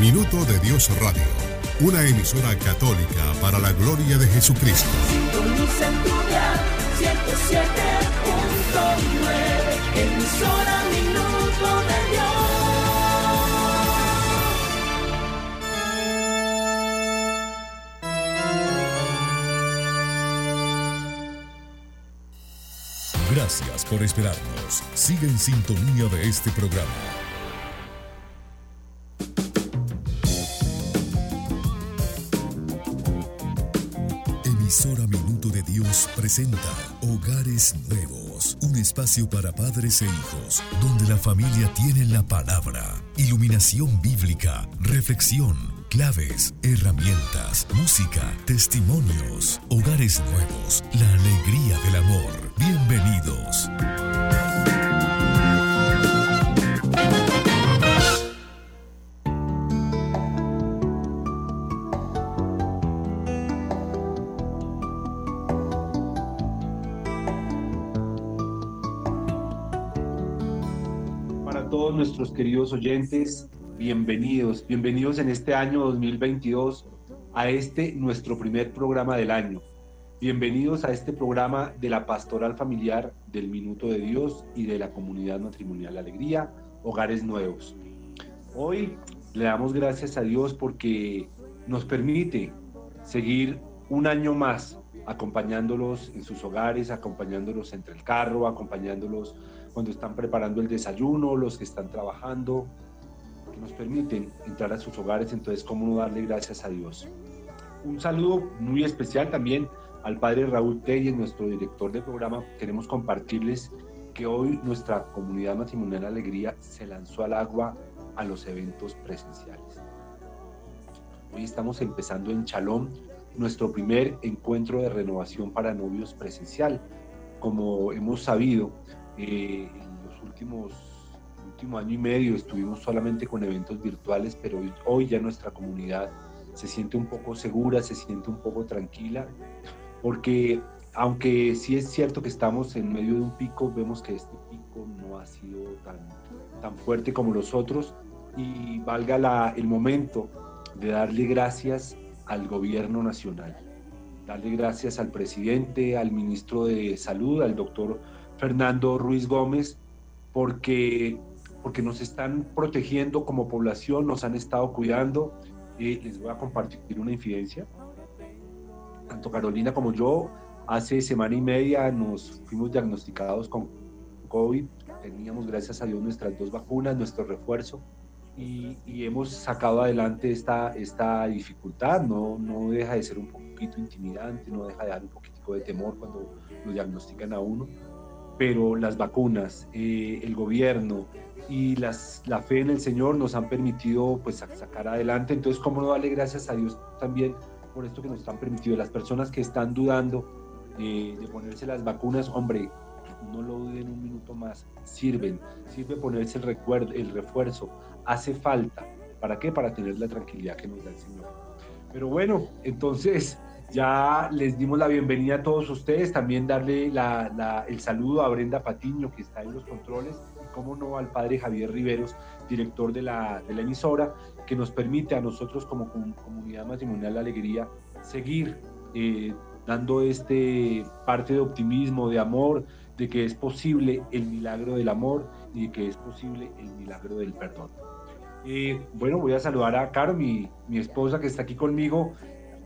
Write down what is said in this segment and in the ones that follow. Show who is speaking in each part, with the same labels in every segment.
Speaker 1: Minuto de Dios Radio, una emisora católica para la gloria de Jesucristo.
Speaker 2: Sintoniza en tu dial 107.9, emisora Minuto de
Speaker 1: Dios. Gracias por esperarnos. Sigue en sintonía de este programa. Hogares Nuevos, un espacio para padres e hijos, donde la familia tiene la palabra, iluminación bíblica, reflexión, claves, herramientas, música, testimonios, hogares nuevos, la alegría del amor. Bienvenidos.
Speaker 3: Oyentes, bienvenidos, bienvenidos en este año 2022 a este nuestro primer programa del año. Bienvenidos a este programa de la pastoral familiar del Minuto de Dios y de la comunidad matrimonial Alegría, Hogares Nuevos. Hoy le damos gracias a Dios porque nos permite seguir un año más acompañándolos en sus hogares, acompañándolos entre el carro, acompañándolos cuando están preparando el desayuno, los que están trabajando, que nos permiten entrar a sus hogares. Entonces, ¿cómo no darle gracias a Dios? Un saludo muy especial también al padre Raúl Telles, nuestro director de programa. Queremos compartirles que hoy nuestra comunidad matrimonial Alegría se lanzó al agua a los eventos presenciales. Hoy estamos empezando en Chalón nuestro primer encuentro de renovación para novios presencial. Como hemos sabido, eh, en los últimos último año y medio estuvimos solamente con eventos virtuales, pero hoy, hoy ya nuestra comunidad se siente un poco segura, se siente un poco tranquila, porque aunque sí es cierto que estamos en medio de un pico, vemos que este pico no ha sido tan, tan fuerte como los otros. Y valga la, el momento de darle gracias al gobierno nacional, darle gracias al presidente, al ministro de Salud, al doctor Fernando Ruiz Gómez, porque, porque nos están protegiendo como población, nos han estado cuidando. Eh, les voy a compartir una infidencia. Tanto Carolina como yo, hace semana y media nos fuimos diagnosticados con COVID. Teníamos, gracias a Dios, nuestras dos vacunas, nuestro refuerzo. Y, y, hemos sacado adelante esta, esta dificultad. No, no deja de ser un poquito intimidante, no deja de dar un poquitico de temor cuando lo diagnostican a uno pero las vacunas, eh, el gobierno y las, la fe en el Señor nos han permitido pues sacar adelante. Entonces, ¿cómo no darle gracias a Dios también por esto que nos han permitido? Las personas que están dudando eh, de ponerse las vacunas, hombre, no lo duden un minuto más, sirven, sirve ponerse el, recuerdo, el refuerzo, hace falta. ¿Para qué? Para tener la tranquilidad que nos da el Señor. Pero bueno, entonces ya les dimos la bienvenida a todos ustedes, también darle el saludo a Brenda Patiño, que está en los controles, y como no al padre Javier Riveros, director de la, de la emisora, que nos permite a nosotros como comunidad matrimonial La Alegría seguir eh, dando este parte de optimismo, de amor, de que es posible el milagro del amor y de que es posible el milagro del perdón. Eh, bueno, voy a saludar a Caro, mi, mi esposa que está aquí conmigo,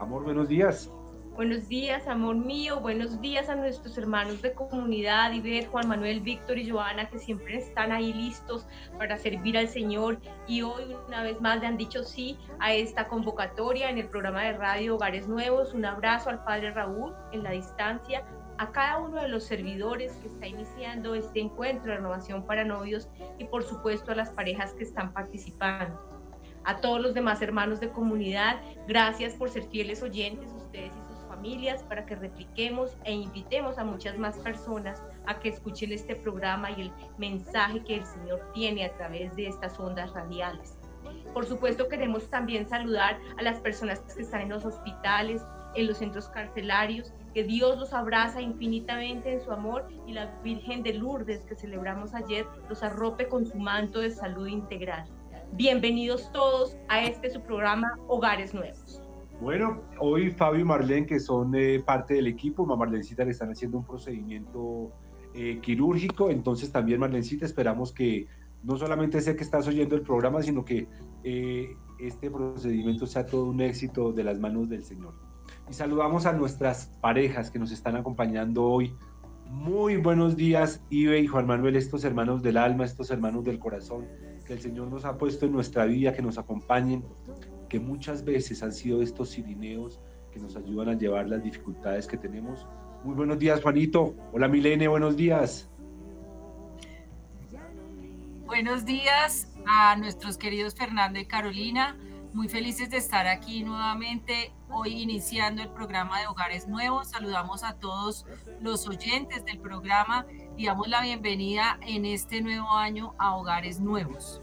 Speaker 3: Amor, buenos días.
Speaker 4: Buenos días, amor mío. Buenos días a nuestros hermanos de comunidad, Ivette, Juan Manuel, Víctor y Joana, que siempre están ahí listos para servir al Señor. Y hoy, una vez más, le han dicho sí a esta convocatoria en el programa de radio Hogares Nuevos. Un abrazo al Padre Raúl en la distancia, a cada uno de los servidores que está iniciando este encuentro de renovación para novios y, por supuesto, a las parejas que están participando a todos los demás hermanos de comunidad. Gracias por ser fieles oyentes, ustedes y sus familias, para que repliquemos e invitemos a muchas más personas a que escuchen este programa y el mensaje que el Señor tiene a través de estas ondas radiales. Por supuesto, queremos también saludar a las personas que están en los hospitales, en los centros carcelarios, que Dios los abraza infinitamente en su amor y la Virgen de Lourdes que celebramos ayer los arrope con su manto de salud integral. Bienvenidos todos a este su programa Hogares Nuevos.
Speaker 3: Bueno, hoy Fabio y Marlene, que son eh, parte del equipo, Marlencita le están haciendo un procedimiento eh, quirúrgico, entonces también Marlencita esperamos que no solamente sé que estás oyendo el programa, sino que eh, este procedimiento sea todo un éxito de las manos del Señor. Y saludamos a nuestras parejas que nos están acompañando hoy. Muy buenos días, Ibe y Juan Manuel, estos hermanos del alma, estos hermanos del corazón que el Señor nos ha puesto en nuestra vida, que nos acompañen, que muchas veces han sido estos sirineos que nos ayudan a llevar las dificultades que tenemos. Muy buenos días, Juanito. Hola, Milene, buenos días.
Speaker 5: Buenos días a nuestros queridos Fernando y Carolina. Muy felices de estar aquí nuevamente, hoy iniciando el programa de Hogares Nuevos. Saludamos a todos los oyentes del programa y damos la bienvenida en este nuevo año a Hogares Nuevos.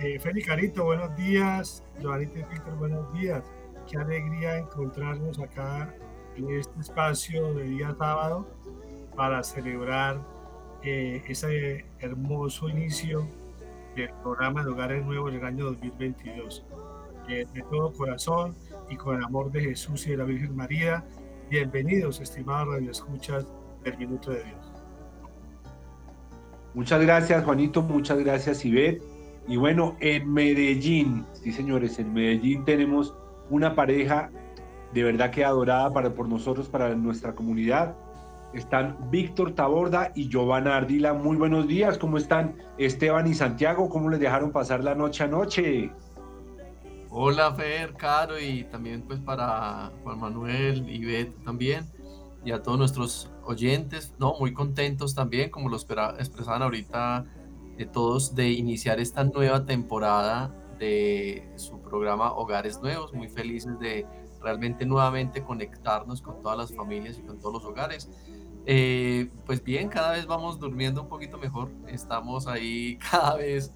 Speaker 6: Eh, Feli Carito, buenos días. Joanita y Víctor, buenos días. Qué alegría encontrarnos acá en este espacio de día sábado para celebrar eh, ese hermoso inicio del programa de Hogares Nuevos del año 2022. Eh, de todo corazón y con el amor de Jesús y de la Virgen María, bienvenidos, estimados radioescuchas del Minuto de Dios.
Speaker 3: Muchas gracias, Juanito, muchas gracias, Ivette. Y bueno, en Medellín, sí señores, en Medellín tenemos una pareja de verdad que adorada para, por nosotros, para nuestra comunidad están Víctor Taborda y Giovanna Ardila. Muy buenos días, ¿cómo están Esteban y Santiago? ¿Cómo les dejaron pasar la noche anoche?
Speaker 7: Hola Fer, Caro y también pues para Juan Manuel y Beth también y a todos nuestros oyentes, no, muy contentos también, como lo expresaban ahorita de todos, de iniciar esta nueva temporada de su programa Hogares Nuevos, muy felices de realmente nuevamente conectarnos con todas las familias y con todos los hogares. Eh, pues bien, cada vez vamos durmiendo un poquito mejor. Estamos ahí cada vez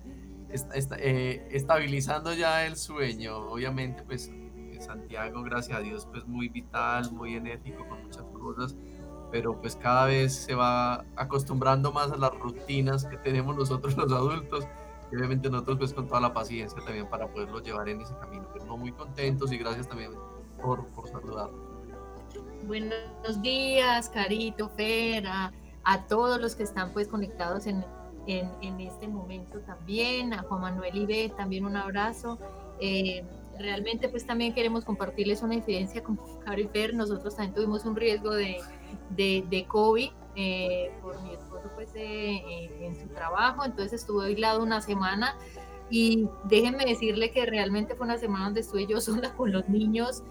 Speaker 7: eh, estabilizando ya el sueño. Obviamente, pues Santiago, gracias a Dios, pues muy vital, muy enérgico con muchas cosas, pero pues cada vez se va acostumbrando más a las rutinas que tenemos nosotros los adultos. Y obviamente nosotros pues con toda la paciencia también para poderlo llevar en ese camino. Pero no muy contentos y gracias también por, por saludarnos.
Speaker 5: Buenos días, Carito, Fera, a todos los que están pues conectados en, en, este momento también, a Juan Manuel Ibe, también un abrazo. Eh, realmente pues también queremos compartirles una evidencia con Caro y Fer, nosotros también tuvimos un riesgo de, de, de COVID eh, por mi esposo pues eh, en su trabajo, entonces estuve aislado una semana. Y déjenme decirle que realmente fue una semana donde estuve yo sola con los niños,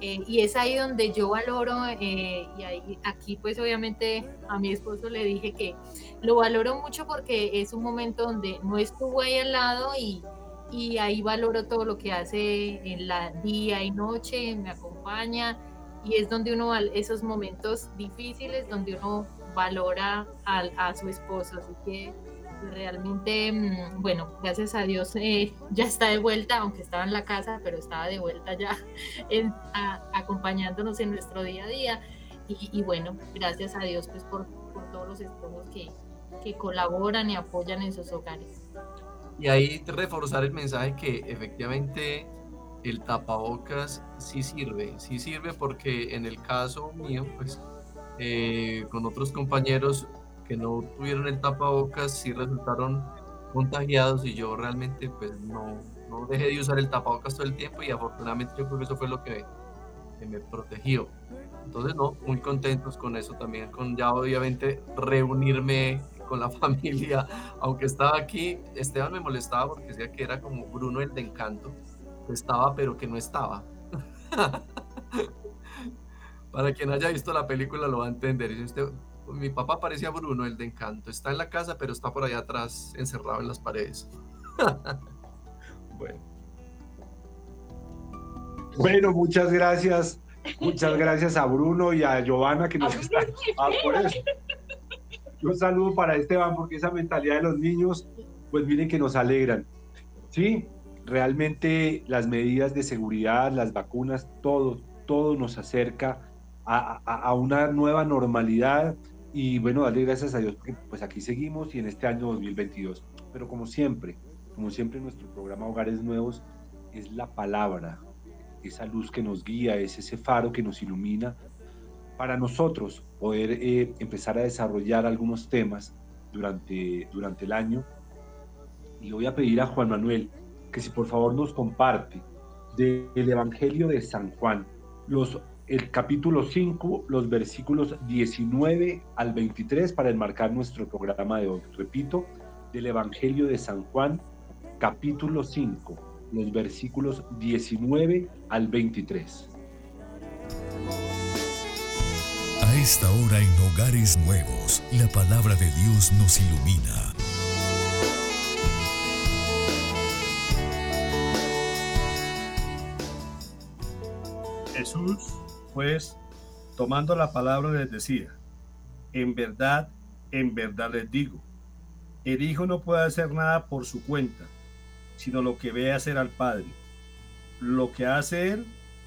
Speaker 5: eh, y es ahí donde yo valoro, eh, y ahí, aquí pues obviamente a mi esposo le dije que lo valoro mucho porque es un momento donde no estuvo ahí al lado y, y ahí valoro todo lo que hace en la día y noche, me acompaña y es donde uno, esos momentos difíciles, donde uno valora a, a su esposo, así que realmente, mm, bueno, gracias a Dios eh, ya está de vuelta, aunque estaba en la casa, pero estaba de vuelta ya acompañándonos en nuestro día a día. Y, bueno, gracias a Dios pues por, todos los esposos que, que colaboran y apoyan en sus hogares.
Speaker 7: Y ahí reforzar el mensaje que efectivamente el tapabocas sí sirve, sí sirve porque en el caso mío, pues eh, con otros compañeros que no tuvieron el tapabocas sí resultaron contagiados y yo realmente pues no, no dejé de usar el tapabocas todo el tiempo y afortunadamente yo creo que eso fue lo que, me protegió. Entonces no, muy contentos con eso también, con ya obviamente reunirme con la familia, aunque estaba aquí, Esteban me molestaba porque decía que era como Bruno el de Encanto, que estaba pero que no estaba. Para quien haya visto la película lo va a entender. Y usted, mi papá parecía Bruno, el de Encanto. Está en la casa, pero está por allá atrás, encerrado en las paredes.
Speaker 3: bueno. Bueno, muchas gracias. Muchas gracias a Bruno y a Giovanna que nos están. Ah, Un saludo para Esteban porque esa mentalidad de los niños, pues miren que nos alegran. Sí, realmente las medidas de seguridad, las vacunas, todo, todo nos acerca a, a una nueva normalidad y bueno, darle gracias a Dios porque pues aquí seguimos y en este año 2022. Pero como siempre, como siempre nuestro programa Hogares Nuevos, es la palabra, esa luz que nos guía, es ese faro que nos ilumina para nosotros poder eh, empezar a desarrollar algunos temas durante, durante el año. Y voy a pedir a Juan Manuel que si por favor nos comparte del Evangelio de San Juan, los, el capítulo 5, los versículos 19 al 23 para enmarcar nuestro programa de hoy. Repito, del Evangelio de San Juan, capítulo 5, los versículos 19 al 23.
Speaker 1: A esta hora en Hogares Nuevos, la palabra de Dios nos ilumina.
Speaker 6: Jesús, pues, tomando la palabra les decía, en verdad, en verdad les digo, el Hijo no puede hacer nada por su cuenta, sino lo que ve hacer al Padre. Lo que hace Él,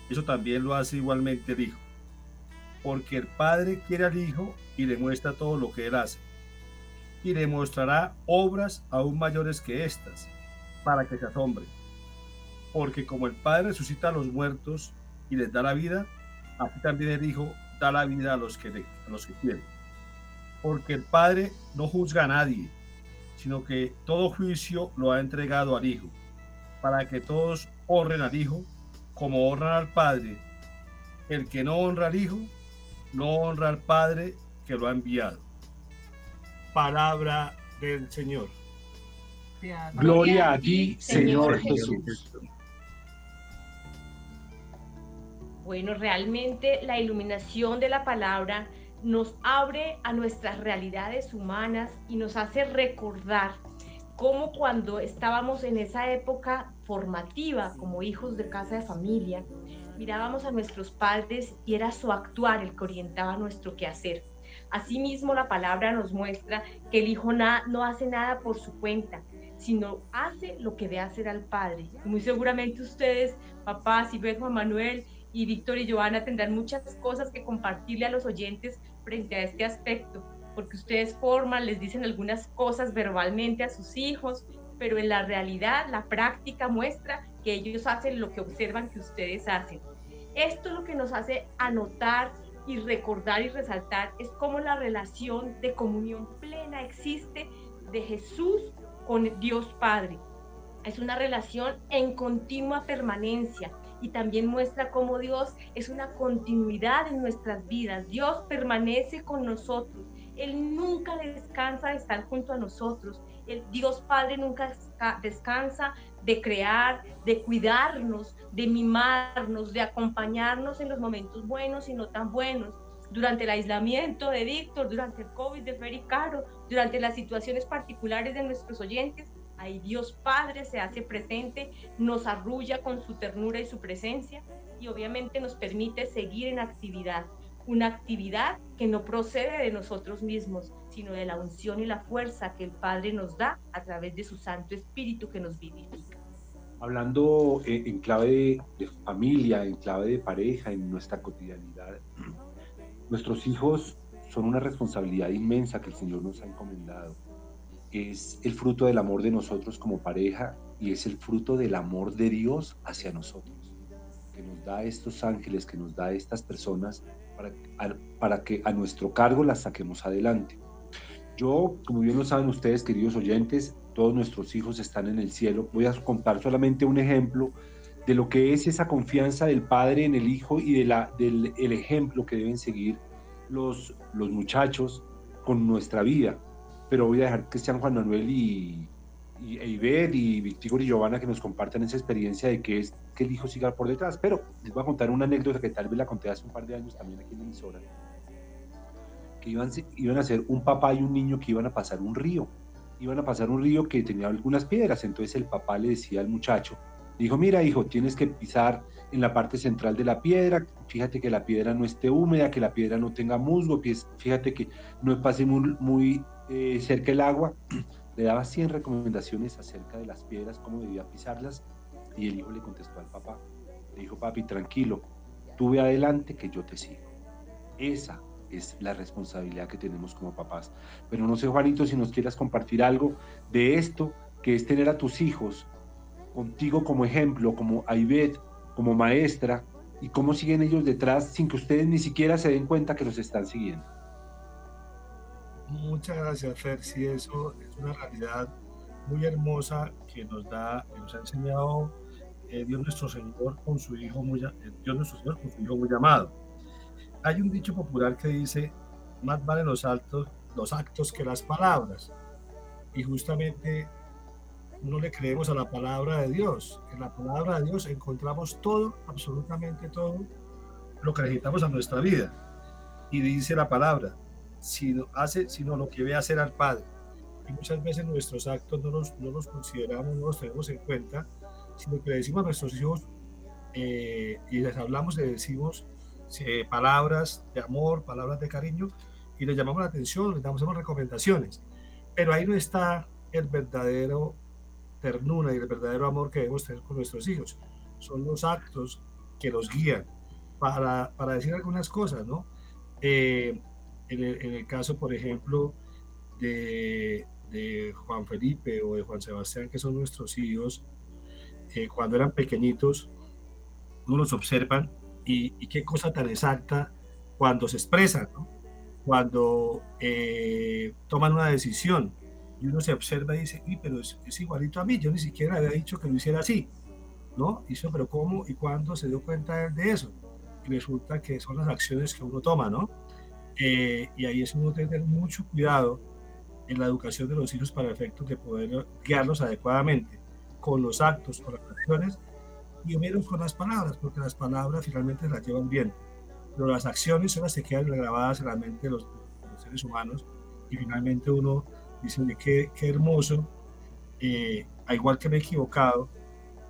Speaker 6: eso también lo hace igualmente el Hijo. Porque el Padre quiere al Hijo y le muestra todo lo que Él hace. Y le mostrará obras aún mayores que estas, para que se asombre. Porque como el Padre resucita a los muertos y les da la vida, así también el Hijo da la vida a los que, a los que quiere. Porque el Padre no juzga a nadie, sino que todo juicio lo ha entregado al Hijo, para que todos honren al Hijo como honran al Padre. El que no honra al Hijo, no honra al Padre que lo ha enviado. Palabra del Señor.
Speaker 3: Gloria a ti, Señor Jesús.
Speaker 4: Bueno, realmente la iluminación de la palabra nos abre a nuestras realidades humanas y nos hace recordar cómo cuando estábamos en esa época formativa como hijos de casa de familia, mirábamos a nuestros padres y era su actuar el que orientaba nuestro quehacer. Asimismo, la palabra nos muestra que el hijo no hace nada por su cuenta, sino hace lo que ve hacer al padre. muy seguramente ustedes, papás y Juan Manuel y Víctor y Joana, tendrán muchas cosas que compartirle a los oyentes frente a este aspecto, porque ustedes forman, les dicen algunas cosas verbalmente a sus hijos, pero en la realidad la práctica muestra que ellos hacen lo que observan que ustedes hacen. Esto es lo que nos hace anotar y recordar y resaltar es cómo la relación de comunión plena existe de Jesús con Dios Padre. Es una relación en continua permanencia, y también muestra cómo Dios es una continuidad en nuestras vidas. Dios permanece con nosotros. Él nunca descansa de estar junto a nosotros. El Dios Padre nunca descansa de crear, de cuidarnos, de mimarnos, de acompañarnos en los momentos buenos y no tan buenos. Durante el aislamiento de Víctor, durante el COVID de Fer Caro, durante las situaciones particulares de nuestros oyentes, Ahí Dios Padre se hace presente, nos arrulla con su ternura y su presencia y obviamente nos permite seguir en actividad. Una actividad que no procede de nosotros mismos, sino de la unción y la fuerza que el Padre nos da a través de su Santo Espíritu que nos vivifica.
Speaker 3: Hablando eh, en clave de, familia, en clave de pareja, en nuestra cotidianidad, nuestros hijos son una responsabilidad inmensa que el Señor nos ha encomendado es el fruto del amor de nosotros como pareja y es el fruto del amor de Dios hacia nosotros, que nos da estos ángeles, que nos da estas personas para, para que a nuestro cargo las saquemos adelante. Yo, como bien lo saben ustedes, queridos oyentes, todos nuestros hijos están en el cielo. Voy a contar solamente un ejemplo de lo que es esa confianza del Padre en el Hijo y de la, del el ejemplo que deben seguir los, los muchachos con nuestra vida pero voy a dejar que sean Juan Manuel y, y e y Víctor y Giovanna que nos compartan esa experiencia de que es que el hijo siga por detrás. Pero les voy a contar una anécdota que tal vez la conté hace un par de años también aquí en la emisora, que iban, iban a ser un papá y un niño que iban a pasar un río. Iban a pasar un río que tenía algunas piedras, entonces el papá le decía al muchacho, dijo, mira hijo, tienes que pisar en la parte central de la piedra, fíjate que la piedra no esté húmeda, que la piedra no tenga musgo, fíjate que no pase muy, muy eh, cerca del agua, le daba 100 recomendaciones acerca de las piedras, cómo debía pisarlas, y el hijo le contestó al papá, le dijo, papi, tranquilo, tú ve adelante que yo te sigo. Esa es la responsabilidad que tenemos como papás. Pero no sé, Juanito, si nos quieras compartir algo de esto que es tener a tus hijos contigo como ejemplo, como Aibet, como maestra, y cómo siguen ellos detrás sin que ustedes ni siquiera se den cuenta que los están siguiendo.
Speaker 6: Muchas gracias, Fer. Sí, eso es una realidad muy hermosa que nos da, que nos ha enseñado eh, Dios nuestro Señor con su hijo muy, eh, Dios nuestro Señor con su hijo muy amado. Hay un dicho popular que dice, más valen los actos, los actos que las palabras. Y justamente no le creemos a la palabra de Dios. En la palabra de Dios encontramos todo, absolutamente todo, lo que necesitamos a nuestra vida. Y dice la palabra, si hace, sino lo que ve hacer al Padre. Y muchas veces nuestros actos no los, no los consideramos, no los tenemos en cuenta, sino que le decimos a nuestros hijos eh, y les hablamos, les decimos eh, palabras de amor, palabras de cariño, y les llamamos la atención, les damos recomendaciones. Pero ahí no está el verdadero ternura y el verdadero amor que debemos tener con nuestros hijos. Son los actos que los guían para, para decir algunas cosas, ¿no? Eh, en, el, caso, por ejemplo, de, de, Juan Felipe o de Juan Sebastián, que son nuestros hijos, eh, cuando eran pequeñitos, uno los observan y, y, qué cosa tan exacta cuando se expresan, ¿no? cuando eh, toman una decisión y uno se observa y dice, y pero es, igualito a mí, yo ni siquiera había dicho que lo hiciera así, ¿no? Y dice, pero ¿cómo y cuándo se dio cuenta de eso? Y resulta que son las acciones que uno toma, ¿no? Eh, y ahí es uno tener mucho cuidado en la educación de los hijos para efectos de poder guiarlos adecuadamente con los actos, con las acciones y menos con las palabras, porque las palabras finalmente las llevan bien, pero las acciones son las que quedan grabadas en la mente de los, de los seres humanos y finalmente uno Dicen qué, qué hermoso, eh, igual que me he equivocado,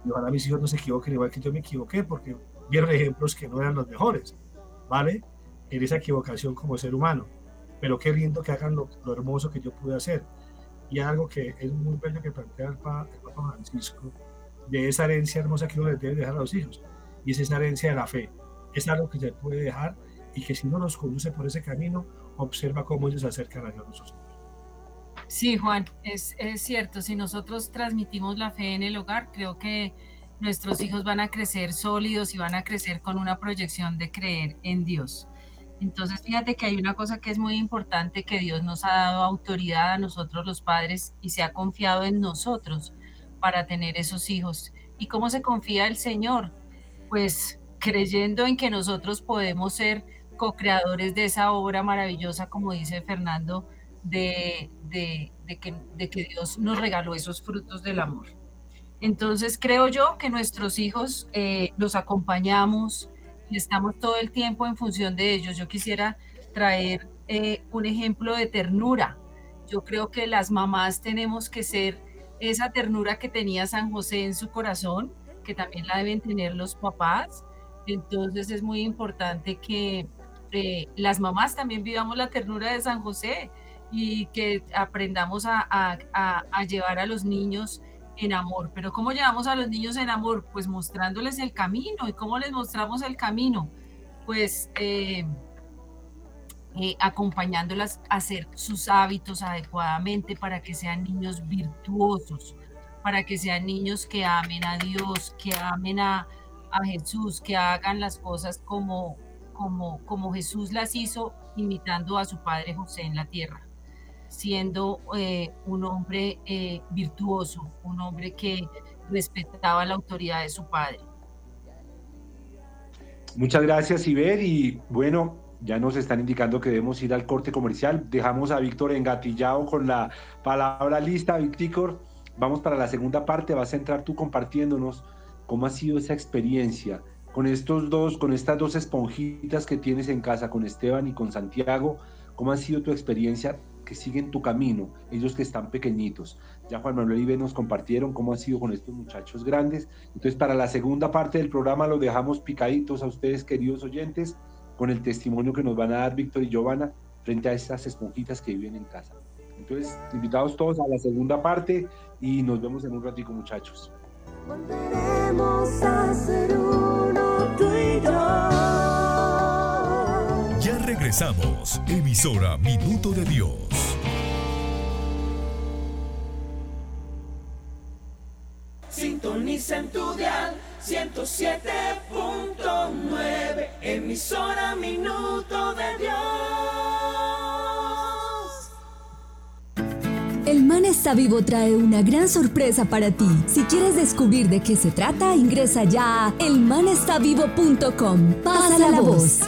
Speaker 6: y ojalá mis hijos no se equivoquen igual que yo me equivoqué, porque vieron ejemplos que no eran los mejores, ¿vale? En esa equivocación como ser humano. Pero qué lindo que hagan lo, hermoso que yo pude hacer. Y algo que es muy bello que plantea el, Papa Francisco, de esa herencia hermosa que uno les debe dejar a los hijos. Y es esa herencia de la fe. Es algo que se puede dejar y que si uno los conduce por ese camino, observa cómo ellos se acercan a Dios.
Speaker 8: Sí, Juan, es, cierto. Si nosotros transmitimos la fe en el hogar, creo que nuestros hijos van a crecer sólidos y van a crecer con una proyección de creer en Dios. Entonces, fíjate que hay una cosa que es muy importante, que Dios nos ha dado autoridad a nosotros los padres y se ha confiado en nosotros para tener esos hijos. ¿Y cómo se confía el Señor? Pues creyendo en que nosotros podemos ser co-creadores de esa obra maravillosa, como dice Fernando, de, que, de que Dios nos regaló esos frutos del amor. Entonces creo yo que nuestros hijos eh, los acompañamos y estamos todo el tiempo en función de ellos. Yo quisiera traer eh, un ejemplo de ternura. Yo creo que las mamás tenemos que ser esa ternura que tenía San José en su corazón, que también la deben tener los papás. Entonces es muy importante que eh, las mamás también vivamos la ternura de San José y que aprendamos a, llevar a los niños en amor. Pero ¿cómo llevamos a los niños en amor? Pues mostrándoles el camino. ¿Y cómo les mostramos el camino? Pues eh, eh, acompañándolas a hacer sus hábitos adecuadamente para que sean niños virtuosos, para que sean niños que amen a Dios, que amen a, Jesús, que hagan las cosas como Jesús las hizo, imitando a su padre José en la tierra siendo eh, un hombre eh, virtuoso, un hombre que respetaba la autoridad de su padre.
Speaker 3: Muchas gracias, Iber. Y bueno, ya nos están indicando que debemos ir al corte comercial. Dejamos a Víctor engatillado con la palabra lista. Víctor, vamos para la segunda parte. Vas a entrar tú compartiéndonos cómo ha sido esa experiencia con estos dos, con estas dos esponjitas que tienes en casa, con Esteban y con Santiago. ¿Cómo ha sido tu experiencia que siguen tu camino, ellos que están pequeñitos. Ya Juan Manuel y Ben nos compartieron cómo ha sido con estos muchachos grandes. Entonces, para la segunda parte del programa lo dejamos picaditos a ustedes, queridos oyentes, con el testimonio que nos van a dar Víctor y Giovanna frente a estas esponjitas que viven en casa. Entonces, invitados todos a la segunda parte y nos vemos en un ratico, muchachos.
Speaker 9: Volveremos a ser uno, tú.
Speaker 1: Regresamos. Emisora Minuto de Dios.
Speaker 10: en tu dial 107.9, emisora minuto de Dios.
Speaker 11: El Man está vivo trae una gran sorpresa para ti. Si quieres descubrir de qué se trata, ingresa ya a elmanestavivo.com. Pasa la voz.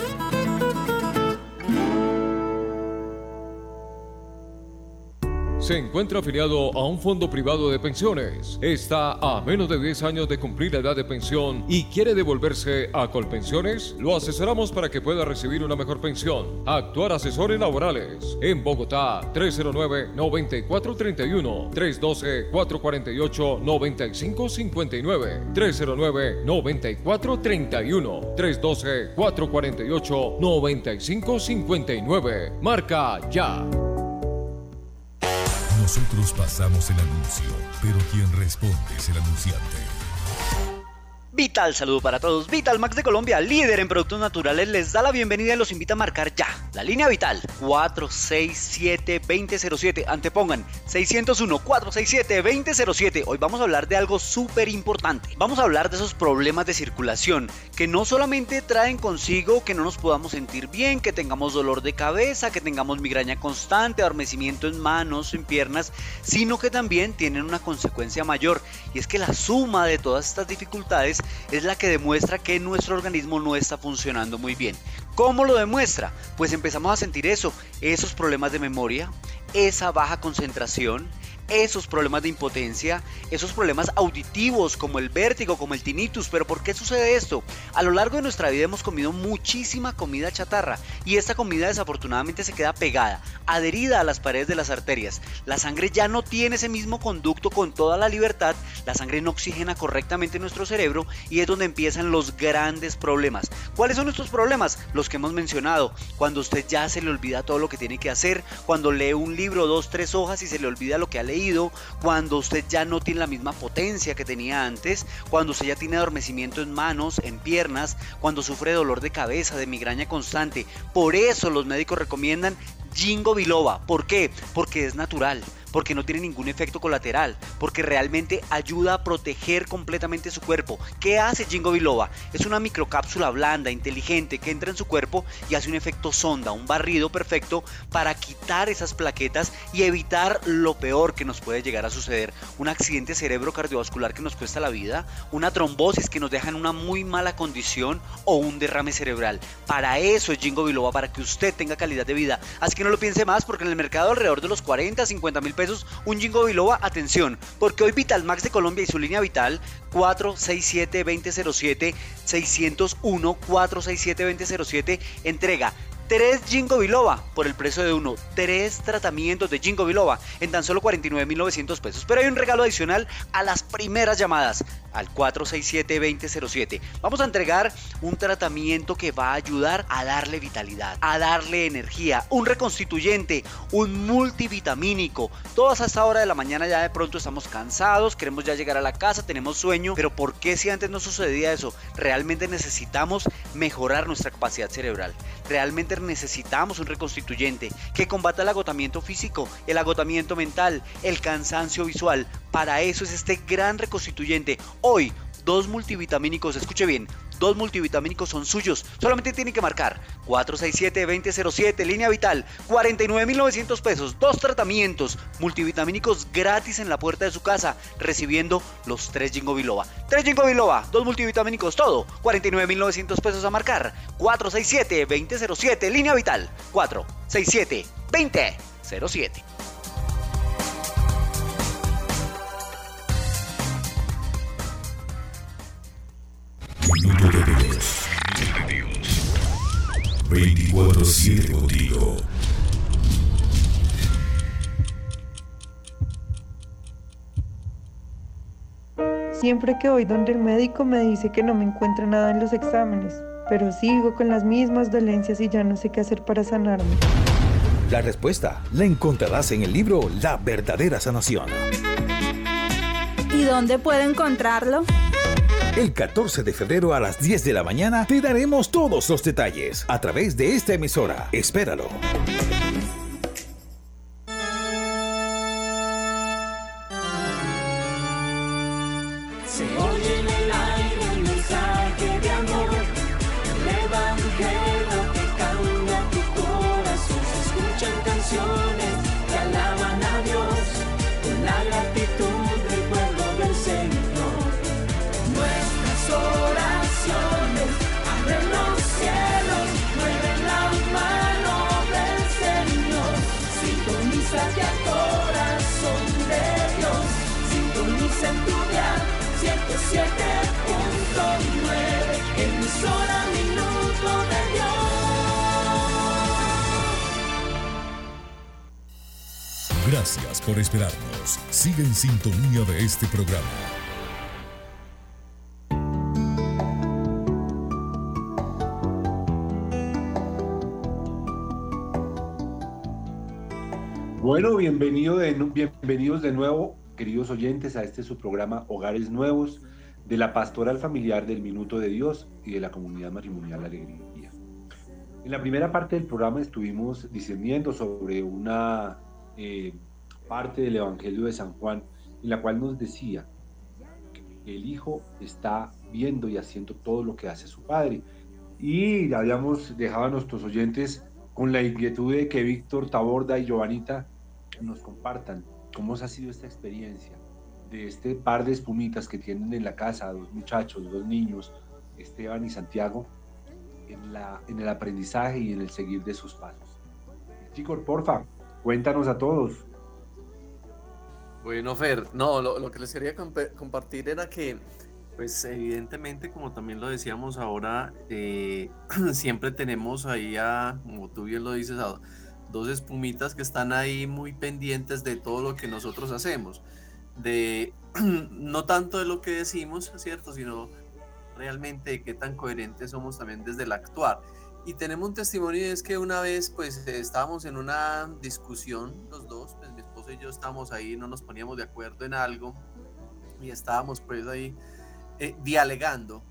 Speaker 12: Se encuentra afiliado a un fondo privado de pensiones. Está a menos de 10 años de cumplir la edad de pensión y quiere devolverse a Colpensiones. Lo asesoramos para que pueda recibir una mejor pensión. Actuar asesores laborales. En Bogotá, 309-9431. 312-448-9559. 309-9431. 312-448-9559. Marca ya.
Speaker 1: Nosotros pasamos el anuncio, pero quien responde es el anunciante.
Speaker 13: Vital, saludo para todos. Vital Max de Colombia, líder en productos naturales, les da la bienvenida y los invita a marcar ya. La línea Vital 467-2007. Antepongan 601-467-2007. Hoy vamos a hablar de algo súper importante. Vamos a hablar de esos problemas de circulación que no solamente traen consigo que no nos podamos sentir bien, que tengamos dolor de cabeza, que tengamos migraña constante, adormecimiento en manos, en piernas, sino que también tienen una consecuencia mayor y es que la suma de todas estas dificultades es la que demuestra que nuestro organismo no está funcionando muy bien. ¿Cómo lo demuestra? Pues empezamos a sentir eso, esos problemas de memoria, esa baja concentración, esos problemas de impotencia, esos problemas auditivos como el vértigo, como el tinnitus. Pero ¿por qué sucede esto? A lo largo de nuestra vida hemos comido muchísima comida chatarra y esta comida desafortunadamente se queda pegada, adherida a las paredes de las arterias. La sangre ya no tiene ese mismo conducto con toda la libertad, la sangre no oxigena correctamente nuestro cerebro y es donde empiezan los grandes problemas. ¿Cuáles son estos problemas? Los que hemos mencionado. Cuando usted ya se le olvida todo lo que tiene que hacer, cuando lee un libro, dos, tres hojas y se le olvida lo que ha leído cuando usted ya no tiene la misma potencia que tenía antes, cuando usted ya tiene adormecimiento en manos, en piernas, cuando sufre dolor de cabeza, de migraña constante. Por eso los médicos recomiendan Jingo Biloba. ¿Por qué? Porque es natural porque no tiene ningún efecto colateral, porque realmente ayuda a proteger completamente su cuerpo. ¿Qué hace Jingo Biloba? Es una microcápsula blanda, inteligente, que entra en su cuerpo y hace un efecto sonda, un barrido perfecto para quitar esas plaquetas y evitar lo peor que nos puede llegar a suceder. Un accidente cerebro cardiovascular que nos cuesta la vida, una trombosis que nos deja en una muy mala condición o un derrame cerebral. Para eso es Jingo Biloba, para que usted tenga calidad de vida. Así que no lo piense más porque en el mercado alrededor de los 40, 50 mil pesos un Jingo Biloba, atención, porque hoy Vital Max de Colombia y su línea Vital 467-2007, 601-467-2007 entrega 3 Jingo Biloba por el precio de uno. 3 tratamientos de Jingo Biloba en tan solo 49.900 pesos. Pero hay un regalo adicional a las primeras llamadas al 467-2007. Vamos a entregar un tratamiento que va a ayudar a darle vitalidad, a darle energía, un reconstituyente, un multivitamínico. Todas a esta hora de la mañana ya de pronto estamos cansados, queremos ya llegar a la casa, tenemos sueño, pero ¿por qué si antes no sucedía eso? Realmente necesitamos mejorar nuestra capacidad cerebral. Realmente necesitamos un reconstituyente que combata el agotamiento físico, el agotamiento mental, el cansancio visual. Para eso es este gran reconstituyente. Hoy, dos multivitamínicos, escuche bien, dos multivitamínicos son suyos. Solamente tienen que marcar 467-2007, línea vital, 49.900 pesos, dos tratamientos multivitamínicos gratis en la puerta de su casa, recibiendo los tres Jingo Biloba. Tres Jingo Biloba, dos multivitamínicos, todo, 49.900 pesos a marcar. 467-2007, línea vital, 467-2007.
Speaker 1: Minuto de Dios. 24-7 contigo.
Speaker 14: Siempre que voy donde el médico me dice que no me encuentra nada en los exámenes, pero sigo con las mismas dolencias y ya no sé qué hacer para sanarme.
Speaker 15: La respuesta la encontrarás en el libro La verdadera sanación.
Speaker 16: ¿Y dónde puedo encontrarlo?
Speaker 15: El 14 de febrero a las 10 de la mañana te daremos todos los detalles a través de esta emisora. Espéralo.
Speaker 10: Emisora Minuto de Dios.
Speaker 1: Gracias por esperarnos. Sigue en sintonía de este programa.
Speaker 3: Bueno, bienvenido de, bienvenidos de nuevo, queridos oyentes, a este su programa Hogares Nuevos de la Pastoral Familiar del Minuto de Dios y de la Comunidad Matrimonial Alegría. En la primera parte del programa estuvimos discerniendo sobre una eh, parte del Evangelio de San Juan en la cual nos decía que el Hijo está viendo y haciendo todo lo que hace su Padre. Y habíamos dejado a nuestros oyentes con la inquietud de que Víctor Taborda y Giovanita nos compartan cómo ha sido esta experiencia de este par de espumitas que tienen en la casa, dos muchachos, dos niños, Esteban y Santiago, en, la, en el aprendizaje y en el seguir de sus pasos. Chicos, porfa, cuéntanos a todos.
Speaker 7: Bueno, Fer, no, lo, lo que les quería compartir era que, pues evidentemente, como también lo decíamos ahora, eh, siempre tenemos ahí a, como tú bien lo dices, a dos espumitas que están ahí muy pendientes de todo lo que nosotros hacemos, de no tanto de lo que decimos, ¿cierto? Sino realmente de qué tan coherentes somos también desde el actuar. Y tenemos un testimonio es que una vez pues estábamos en una discusión los dos, pues mi esposo y yo estábamos ahí, no nos poníamos de acuerdo en algo y estábamos pues ahí eh, dialegando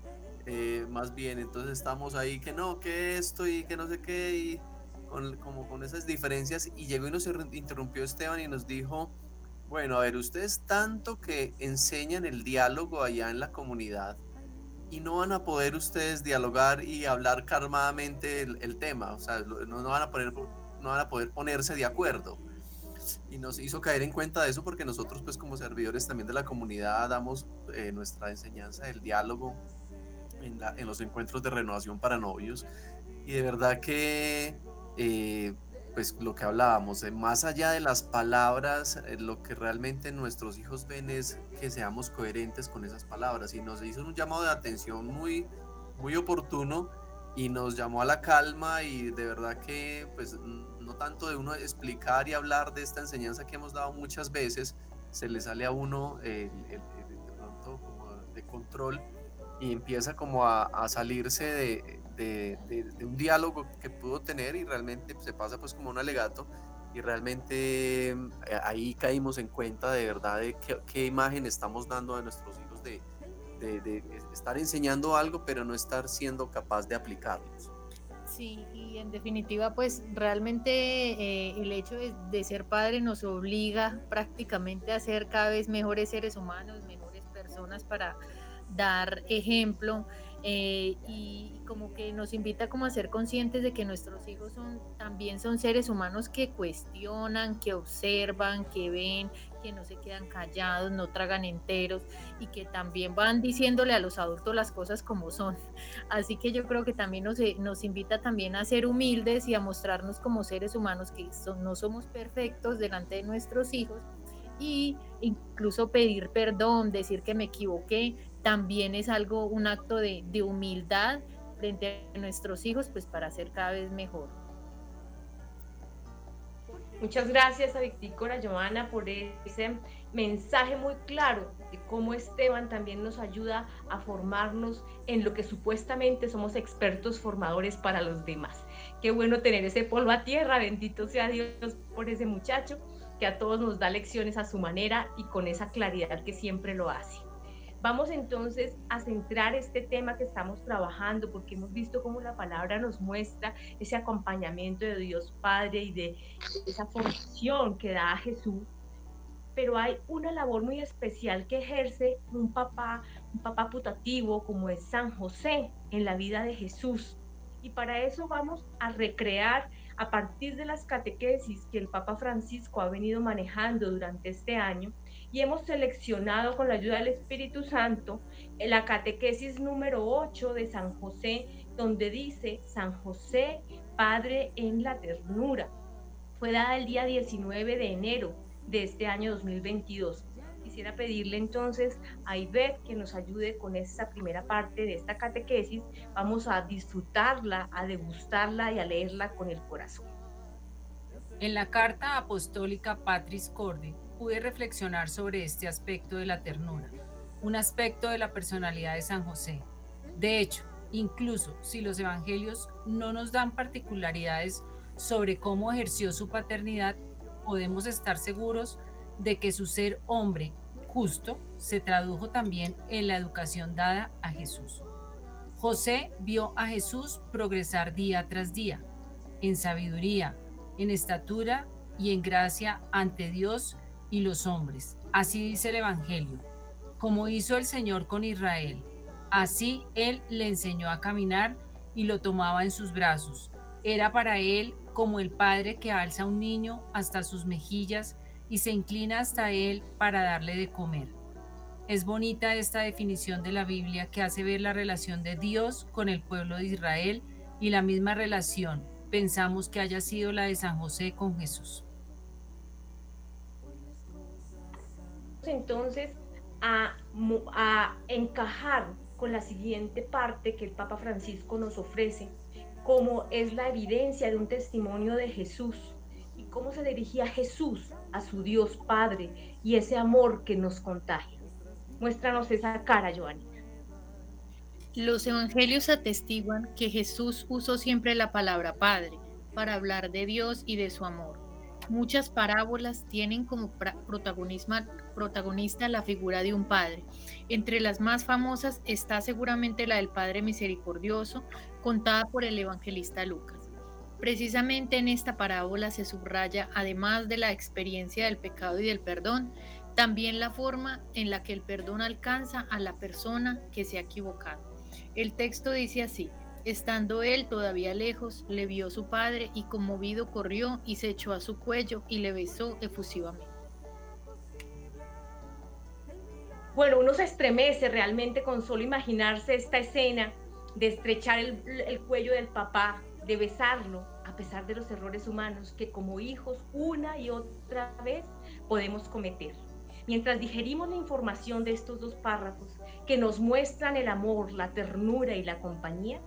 Speaker 7: eh, más bien, entonces estamos ahí que no, que esto y que no sé qué y como con esas diferencias y llegó y nos interrumpió Esteban y nos dijo, bueno, a ver, ustedes tanto que enseñan el diálogo allá en la comunidad y no van a poder ustedes dialogar y hablar calmadamente el, tema, o sea, no, van a poner, no van a poder ponerse de acuerdo. Y nos hizo caer en cuenta de eso porque nosotros pues como servidores también de la comunidad damos eh, nuestra enseñanza del diálogo en, los encuentros de renovación para novios y de verdad que eh, pues lo que hablábamos, eh, más allá de las palabras, eh, lo que realmente nuestros hijos ven es que seamos coherentes con esas palabras. Y nos hizo un llamado de atención muy, muy oportuno y nos llamó a la calma y de verdad que pues no tanto de uno explicar y hablar de esta enseñanza que hemos dado muchas veces, se le sale a uno el, de pronto como de control y empieza como a salirse de, de, un diálogo que pudo tener y realmente se pasa pues como un alegato y realmente eh, ahí caímos en cuenta de verdad de qué, imagen estamos dando a nuestros hijos de, de, estar enseñando algo pero no estar siendo capaz de aplicarlos.
Speaker 5: Sí, y en definitiva, pues realmente eh, el hecho de, ser padre nos obliga prácticamente a ser cada vez mejores seres humanos, mejores personas para dar ejemplo eh, y como que nos invita como a ser conscientes de que nuestros hijos también son seres humanos que cuestionan, que observan, que ven, que no se quedan callados, no tragan enteros y que también van diciéndole a los adultos las cosas como son. Así que yo creo que también nos, eh, nos invita también a ser humildes y a mostrarnos como seres humanos que no somos perfectos delante de nuestros hijos y incluso pedir perdón, decir que me equivoqué, también es algo, un acto de, humildad frente a nuestros hijos, pues para ser cada vez mejor.
Speaker 4: Muchas gracias a Victícora Joana por ese mensaje muy claro de cómo Esteban también nos ayuda a formarnos en lo que supuestamente somos expertos formadores para los demás. Qué bueno tener ese polvo a tierra, bendito sea Dios por ese muchacho que a todos nos da lecciones a su manera y con esa claridad que siempre lo hace. Vamos entonces a centrar este tema que estamos trabajando porque hemos visto cómo la palabra nos muestra ese acompañamiento de Dios Padre y de esa formación que da a Jesús. Pero hay una labor muy especial que ejerce un papá, un papá putativo como es San José en la vida de Jesús. Y para eso vamos a recrear a partir de las catequesis que el Papa Francisco ha venido manejando durante este año, y hemos seleccionado con la ayuda del Espíritu Santo la catequesis número 8 de San José, donde dice San José, Padre en la ternura. Fue dada el día 19 de enero de este año 2022. Y quisiera pedirle entonces a Ivette que nos ayude con esta primera parte de esta catequesis. Vamos a disfrutarla, a degustarla y a leerla con el corazón.
Speaker 8: En la carta apostólica Patris Cordi pude reflexionar sobre este aspecto de la ternura, un aspecto de la personalidad de San José. De hecho, incluso si los evangelios no nos dan particularidades sobre cómo ejerció su paternidad, podemos estar seguros de que su ser hombre justo se tradujo también en la educación dada a Jesús. José vio a Jesús progresar día tras día, en sabiduría, en estatura y en gracia ante Dios y los hombres. Así dice el Evangelio. Como hizo el Señor con Israel, así Él le enseñó a caminar y lo tomaba en sus brazos. Era para Él como el padre que alza a un niño hasta sus mejillas y se inclina hasta él para darle de comer. Es bonita esta definición de la Biblia que hace ver la relación de Dios con el pueblo de Israel y la misma relación pensamos que haya sido la de San José con Jesús.
Speaker 4: Entonces, a, encajar con la siguiente parte que el Papa Francisco nos ofrece, como es la evidencia de un testimonio de Jesús y cómo se dirigía Jesús a su Dios Padre y ese amor que nos contagia. Muéstranos esa cara, Joanita.
Speaker 17: Los evangelios atestiguan que Jesús usó siempre la palabra Padre para hablar de Dios y de su amor. Muchas parábolas tienen como protagonista la figura de un padre. Entre las más famosas está seguramente la del Padre Misericordioso, contada por el evangelista Lucas. Precisamente en esta parábola se subraya, además de la experiencia del pecado y del perdón, también la forma en la que el perdón alcanza a la persona que se ha equivocado. El texto dice así, estando él todavía lejos, le vio su padre y conmovido corrió y se echó a su cuello y le besó efusivamente.
Speaker 4: Bueno, uno se estremece realmente con solo imaginarse esta escena de estrechar el, el cuello del papá, de besarlo, a pesar de los errores humanos que como hijos una y otra vez podemos cometer. Mientras digerimos la información de estos dos párrafos que nos muestran el amor, la ternura y la compañía,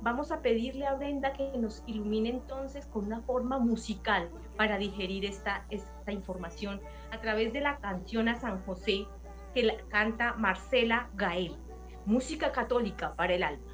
Speaker 4: vamos a pedirle a Brenda que nos ilumine entonces con una forma musical para digerir esta, esta información a través de la canción a San José que la canta Marcela Gael, música católica para el alma.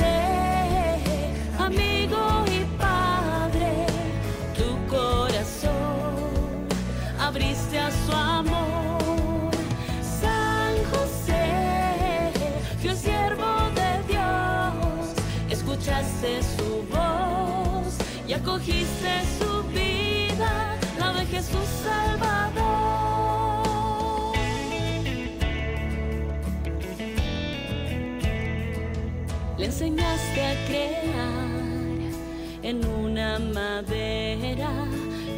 Speaker 2: y padre, tu corazón abriste a su amor. San José, fiel siervo de Dios, escuchaste su voz y acogiste su vida, la de Jesús Salvador. Le enseñaste a crear una madera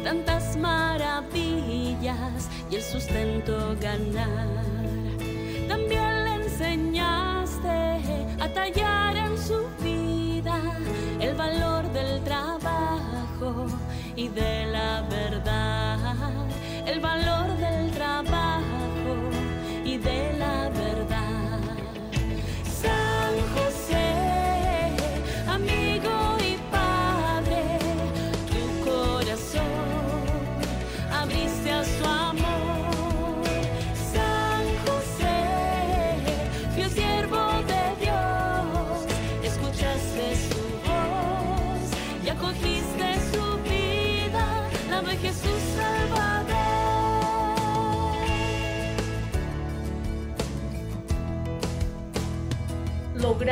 Speaker 2: tantas maravillas y el sustento ganar. También le enseñaste a tallar en su vida el valor del trabajo y de la verdad, el valor del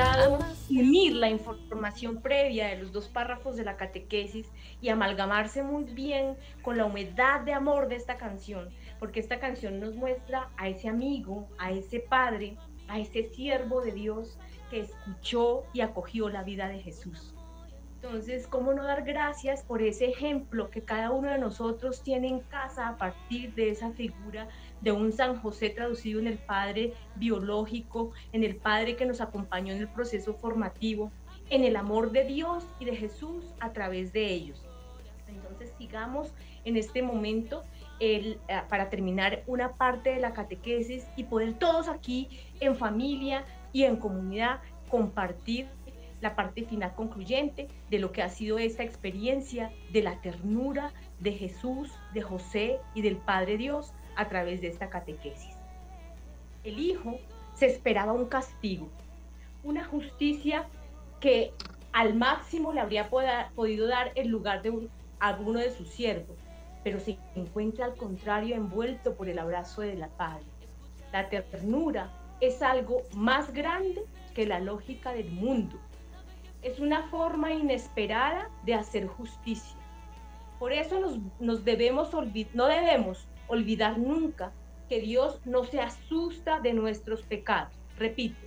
Speaker 4: logrado unir la información previa de los dos párrafos de la catequesis y amalgamarse muy bien con la humedad de amor de esta canción, porque esta canción nos muestra a ese amigo, a ese padre, a ese siervo de Dios que escuchó y acogió la vida de Jesús. Entonces, ¿cómo no dar gracias por ese ejemplo que cada uno de nosotros tiene en casa a partir de esa figura de un San José traducido en el Padre biológico, en el Padre que nos acompañó en el proceso formativo, en el amor de Dios y de Jesús a través de ellos? Entonces, sigamos en este momento el, eh, para terminar una parte de la catequesis y poder todos aquí en familia y en comunidad compartir la parte final concluyente de lo que ha sido esta experiencia de la ternura de Jesús, de José y del Padre Dios a través de esta catequesis. El Hijo se esperaba un castigo, una justicia que al máximo le habría podido dar el lugar de alguno de sus siervos, pero se encuentra al contrario envuelto por el abrazo de la Padre. La ternura es algo más grande que la lógica del mundo, es una forma inesperada de hacer justicia. Por eso nos, debemos no debemos olvidar nunca que Dios no se asusta de nuestros pecados. Repito,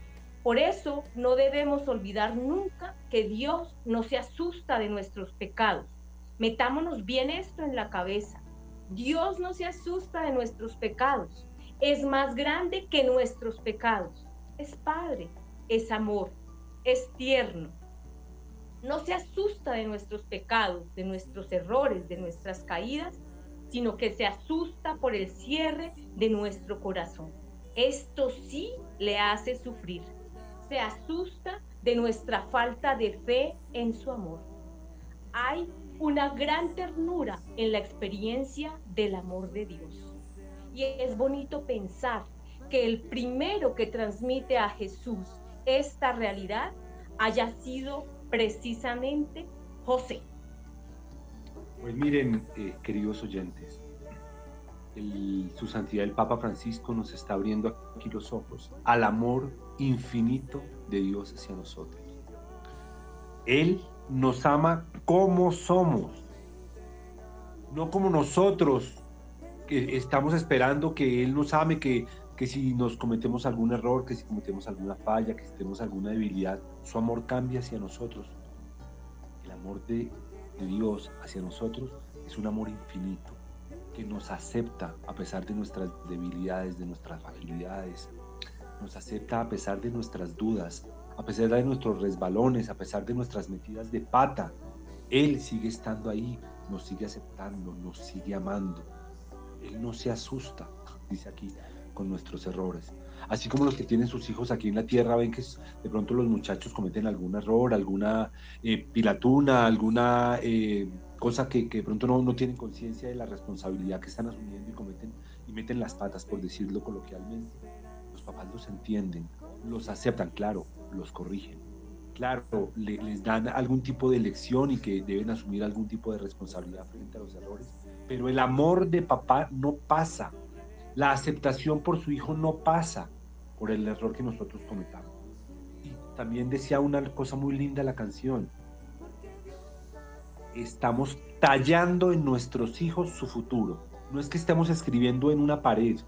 Speaker 4: por eso no debemos olvidar nunca que Dios no se asusta de nuestros pecados. Metámonos bien esto en la cabeza. Dios no se asusta de nuestros pecados. Es más grande que nuestros pecados. Es Padre, es amor, es tierno, no se asusta de nuestros pecados, de nuestros errores, de nuestras caídas, sino que se asusta por el cierre de nuestro corazón. Esto sí le hace sufrir. Se asusta de nuestra falta de fe en su amor. Hay una gran ternura en la experiencia del amor de Dios. Y es bonito pensar que el primero que transmite a Jesús esta realidad haya sido precisamente José.
Speaker 3: Pues miren, eh, queridos oyentes, su santidad el Papa Francisco nos está abriendo aquí los ojos al amor infinito de Dios hacia nosotros. Él nos ama como somos, no como nosotros que estamos esperando que Él nos ame, que que si nos cometemos algún error, que si cometemos alguna falla, que si tenemos alguna debilidad, su amor cambia hacia nosotros. El amor de, Dios hacia nosotros es un amor infinito, que nos acepta a pesar de nuestras debilidades, de nuestras fragilidades, nos acepta a pesar de nuestras dudas, a pesar de nuestros resbalones, a pesar de nuestras metidas de pata. Él sigue estando ahí, nos sigue aceptando, nos sigue amando. Él no se asusta, dice aquí, con nuestros errores. Así como los que tienen sus hijos aquí en la tierra ven que de pronto los muchachos cometen algún error, alguna eh, pilatuna, alguna eh, cosa que, de pronto no, tienen conciencia de la responsabilidad que están asumiendo y cometen y meten las patas, por decirlo coloquialmente. Los papás los entienden, los aceptan, claro, los corrigen. Claro, les dan algún tipo de lección y que deben asumir algún tipo de responsabilidad frente a los errores, pero el amor de papá no pasa la aceptación por su hijo no pasa por el error que nosotros cometamos. Y también decía una cosa muy linda la canción. Estamos tallando en nuestros hijos su futuro. No es que estemos escribiendo en una pared.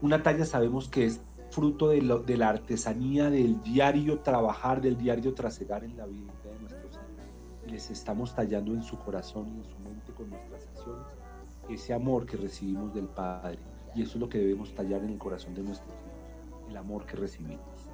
Speaker 3: Una talla sabemos que es fruto de, la artesanía del diario trabajar, del diario trasegar en la vida de nuestros hijos. Les estamos tallando en su corazón y en su mente con nuestras acciones ese amor que recibimos del Padre y eso es lo que debemos tallar en el corazón de nuestros hijos, el amor que recibimos.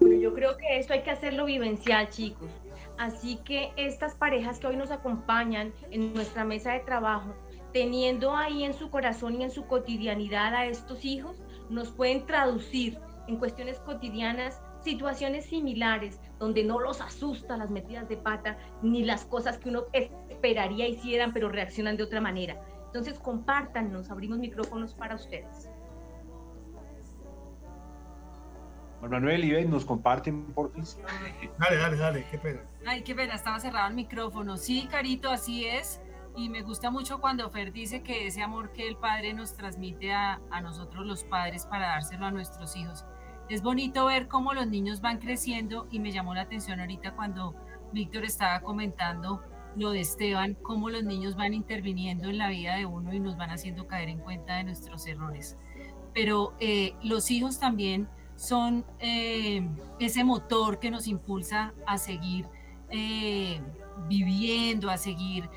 Speaker 4: Bueno, yo creo que esto hay que hacerlo vivencial, chicos. Así que estas parejas que hoy nos acompañan en nuestra mesa de trabajo, teniendo ahí en su corazón y en su cotidianidad a estos hijos, nos pueden traducir en cuestiones cotidianas situaciones similares donde no los asusta las metidas de pata ni las cosas que uno esperaría hicieran pero reaccionan de otra manera. Entonces, compártanos, abrimos micrófonos para ustedes.
Speaker 3: Juan Manuel y Ben, nos comparten por fin.
Speaker 6: Dale, dale, dale, qué pena.
Speaker 8: Ay, qué pena, estaba cerrado el micrófono. Sí, Carito, así es. Y me gusta mucho cuando Fer dice que ese amor que el Padre nos transmite a, a nosotros los padres para dárselo a nuestros hijos Es bonito ver cómo los niños van creciendo y me llamó la atención ahorita cuando Víctor estaba comentando lo de Esteban, cómo los niños van interviniendo en la vida de uno y nos van haciendo caer en cuenta de nuestros errores. Pero eh, los hijos también son eh, ese motor que nos impulsa a seguir eh, viviendo, a seguir